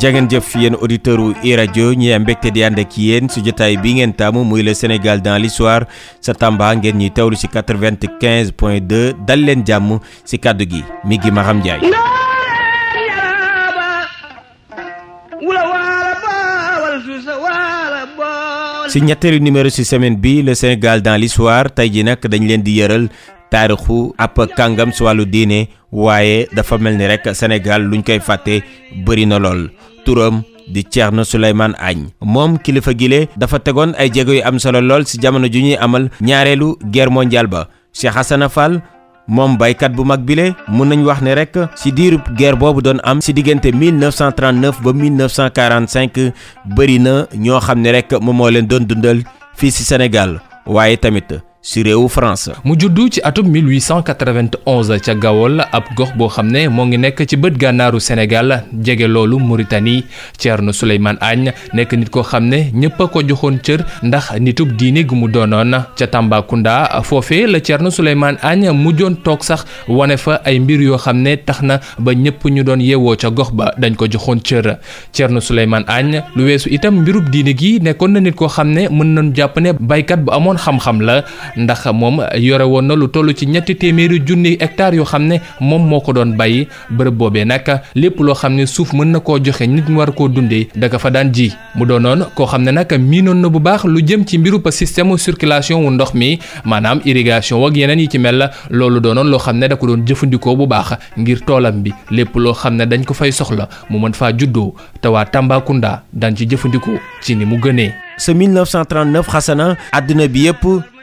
jangeen jëf yéen auditeur u i rajo ñi am mbégte di ànd ak yéen su jotaay bi ngeen taamu muy le Sénégal dans l'histoire sa Tamba ngeen ñuy teewlu ci 95 point 2 dal leen jàmm ci kàddu gi mi ngi Maham Ndiaye ci ñetteelu numéro ci semaine bi le Sénégal dans l'histoire tey ji nag dañ leen di yëral taarixu ab kàngam si wàllu diine waaye dafa mel ni rek Sénégal luñ koy fàtte bëri na lool. Turam di Thierno Souleymane Agne. Moom kilifa gile dafa tegoon ay jéego yu am solo lool ci jamono ju ñuy amal ñaareelu guerre mondiale ba. Cheikh Hassana Fall moom baykat bu mag bile mun nañ wax ne rek ci diirub guerre boobu doon am ci diggante 1939 ba 1945 bëri na ñoo xam ne rek moom moo leen doon dundal fii ci Sénégal. Waaye tamit ci réewu France. mu juddu ci atum 1891 ca Gawol ab gox boo xam ne moo ngi nekk ci bët gànnaaru Sénégal jege loolu Mauritanie Thierno Souleymane Agne nekk nit koo xam ne ñëpp ko joxoon cër ndax nitub diine gu mu doonoon ca Tambacounda foofee la Thierno Souleymane Agne mujjoon toog sax wane fa ay mbir yoo xam ne tax na ba ñëpp ñu doon yeewoo ca gox ba dañ ko joxoon cër Thierno Souleymane Agne lu weesu itam mbirub diine gi nekkoon na nit koo xam ne mën nañu jàpp ne baykat bu amoon xam-xam la. Ndax moom yore woon na lu toll ci ñetti téeméeri junni hectares yoo xam ne moom moo ko doon bàyyi bërëb boobee nag lépp loo xam ne suuf mën na koo joxe nit mu war koo dundee daka fa daan ji mu doonoon koo xam ne nag miinoon na bu baax lu jëm ci mbiru système circulation wu ndox mi maanaam irrigation ak yeneen yi ci mel loolu doonoon loo xam ne da ko doon jëfandikoo bu baax ngir toolam bi lépp loo xam ne dañ ko fay soxla mu mën faa juddoo te waa Tambacounda daan ci jëfandikoo ci ni mu gënee. sa 1939 xasana àdduna bi.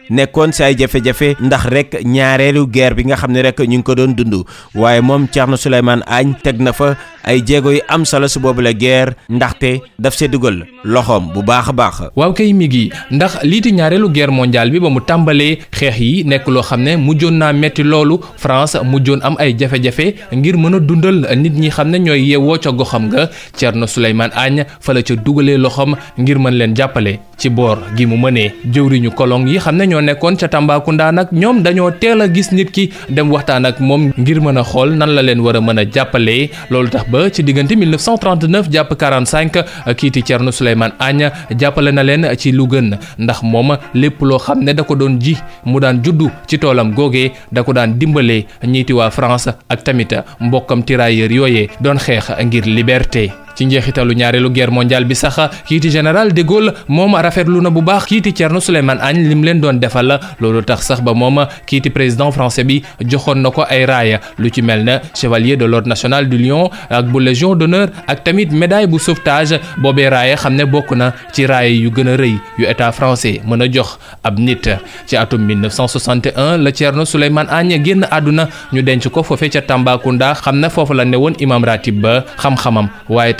Nekkoon si ay jafe-jafe ndax rek ñaareelu guerre bi nga xam ne rek ñu ngi ko doon dund waaye moom Thierno Souleymane Agne teg na fa ay jéego yu am solo si boobu la guerre ndaxte daf see dugal loxoom bu baax a baax. waaw kay mi gi ndax liiti ñaareelu guerre mondiale bi ba mu tàmbalee xeex yi nekk loo xam ne mujjoon naa metti loolu France mujjoon am ay jafe-jafe ngir mën a dundal nit ñi xam ne ñooy yeewoo ca goxam nga Thierno Souleymane Agne fa la ca dugalee loxoom ngir mën leen jàppale ci boor gi mu mënee jëwriñu kolong yi xam ne ñoo nekkoon ca Tambacounda nag ñoom dañoo teel a gis nit ki dem waxtaan ak moom ngir mën a xool nan la leen war a mën a tax ba ci diggante 1939 jàpp 45 kiiti Thierno Souleymane Agne jàppale na leen ci lu gën ndax moom lépp loo xam ne da ko doon ji mu daan juddu ci toolam googee da ko daan dimbalee ñiiti waa France ak tamit mbokkam tirailleur yooyee doon xeex ngir liberté. Ci njeexitalu ñaareelu guerre mondiale bi sax kiiti général de Gaulle moom rafetlu na bu baax kiiti Thierno Souleymane Agne lim leen doon defal. Loolu tax sax ba moom kiiti président français bi joxoon na ko ay raaya. Lu ci mel ne chevalier de l'ordre national du Lion ak bu légion d'honneur ak tamit médaille bu sauvetage. Boobee raaya xam ne bokk na ci raaya yu gën a rëy yu état français mën a jox ab nit. Ci atum 1961 la Thierno Souleymane Agne génn àdduna ñu denc ko foofee ca Tambacounda. Xam ne foofu la ne woon imam ratib ba xam-xamam. Waaye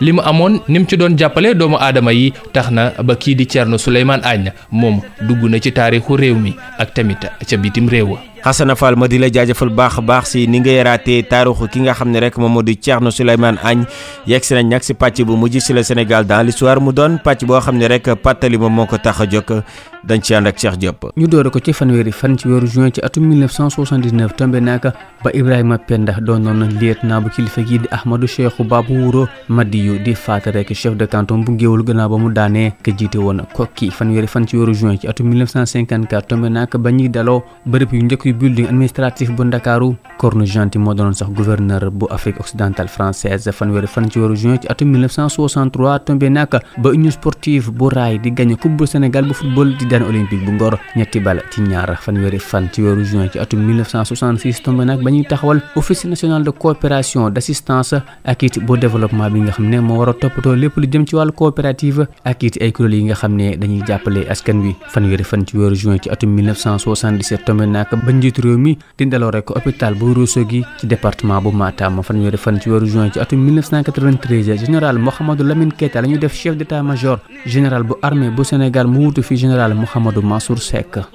li mu amoon ni mu ci doon jàppale doomu aadama yi tax na ba kii di Thierno Souleymane Agne moom dugg na ci taarixu réew mi ak tamit ca bitim réew. Hassana Fall ma di la jaajëfal baax baax si ni nga yaraatee taarixu ki nga xam ne rek moom Thierno Souleymane Agne. Yegg si nañ nag bu mujj si le Sénégal dans l'histoire mu doon pàcc boo xam ne rek pàttali moom moo ko tax jóg. Dañ ci ànd ak Cheikh Diop. ñu doore ko ci fanweeri fan ci weeru juin ci atum 1979 tombé naka ba Ibrahima Penda doonoon lieutenant bu kilifa gii di Ahmadou Cheikhou Babou Wuro Madiyu di faat rek chef de canton bu Ngéwul gannaaw ba mu daanee ka jiite woon kokki fanweeri fan ci weeru juin ci atum 1954 tombé naka ba ñuy daloo yu yu building bu Ndakaaru. Corne Gentil moo doonoon sax gouverneur bu Afrique occidentale française. Fanweeri fan ci weeru juin ci atum 1963 tombé naka ba union sportive bu raay di gagné coupe bu Sénégal bu football di daan olympique bu Ngor. Ñetti bal ci ñaar. Fanweeri fan ci weeru juin ci atum 1966 tombé nag ba ñuy taxawal office national de coopération d'assistance ak it bu développement bi nga xam ne moo war a toppatoo lépp lu jëm ci wàllu coopérative ak it ay yi nga xam ne dañuy jàppale askan wi. Fanweeri fan ci weeru juin ci atum 1977 tombé nag ba njiitu réew mi di daloo rek hôpital bu Ourossogui ci département bu Matam. Ci weeru juin ci atum 1993 général Mouhamadou Lamine Keita la ñu def chef d' état major général bu armée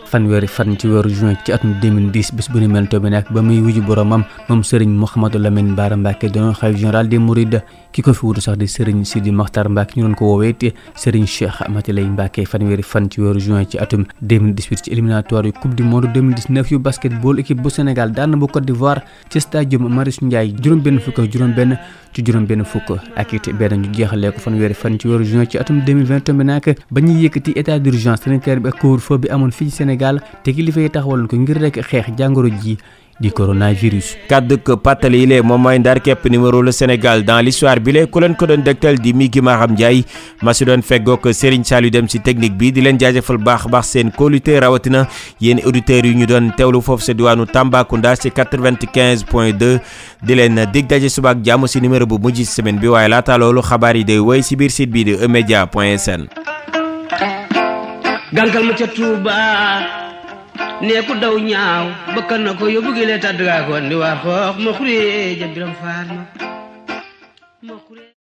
fanweeri fan ci weeru juin ci atum 2010 bis bu ni mel tombé nag ba muy wuju boromam moom Serigne Mouhamadou Lamine Bara Mbacké doon xalifa général des Mourides. Ki ko fi wutu sax di Serigne Sidi Makhtar Mbacké ñu doon ko woowee te Serigne Cheikh Mati Lay Mbacké. Fanweeri fan ci weeru juin ci atum 2018 ci éliminatoire yu coupe du monde 2019 yu basketball équipe bu Sénégal daan na bu Côte d'Ivoire ci stadium Marius Ndiaye juróom benn fukk ak juróom benn ci juróom benn fukk. Ak it benn ñu jeexalee ko fanweeri fan ci weeru juin ci atum 2020 tombe nag ba ñuy yëkkati état d'urgence sanitaire bi ak couvre-feu bi amoon fii ci Sénégal te kilifa yi taxawaloon ko ngir rek xeex jàngoro ji. Di coronavirus. kaddu ko pàttali yi lee moom mooy ndar képp numéro le Sénégal dans l'histoire bi lee ku leen ko doon dégtal di Migi Maham Ndiaye ma si doon feggoog Serigne Saliou dem si technique bi di leen jaajëfal baax baax seen kóolute rawatina yéen auditeurs yu ñu doon teewlu foofu sa diwaanu Tambacounda si 95 point 2 di leen dig daje suba ak jàmm si numéro bu mujj semaine bi waaye laata loolu xabaar yi day woy si biir site bi di emedia point sn. gànkal ma ca Touba. Nee ku daw ñaaw bakkan na ko yóbbu gi lee tàdd ko andi xoox ma xuree ja biram faar ma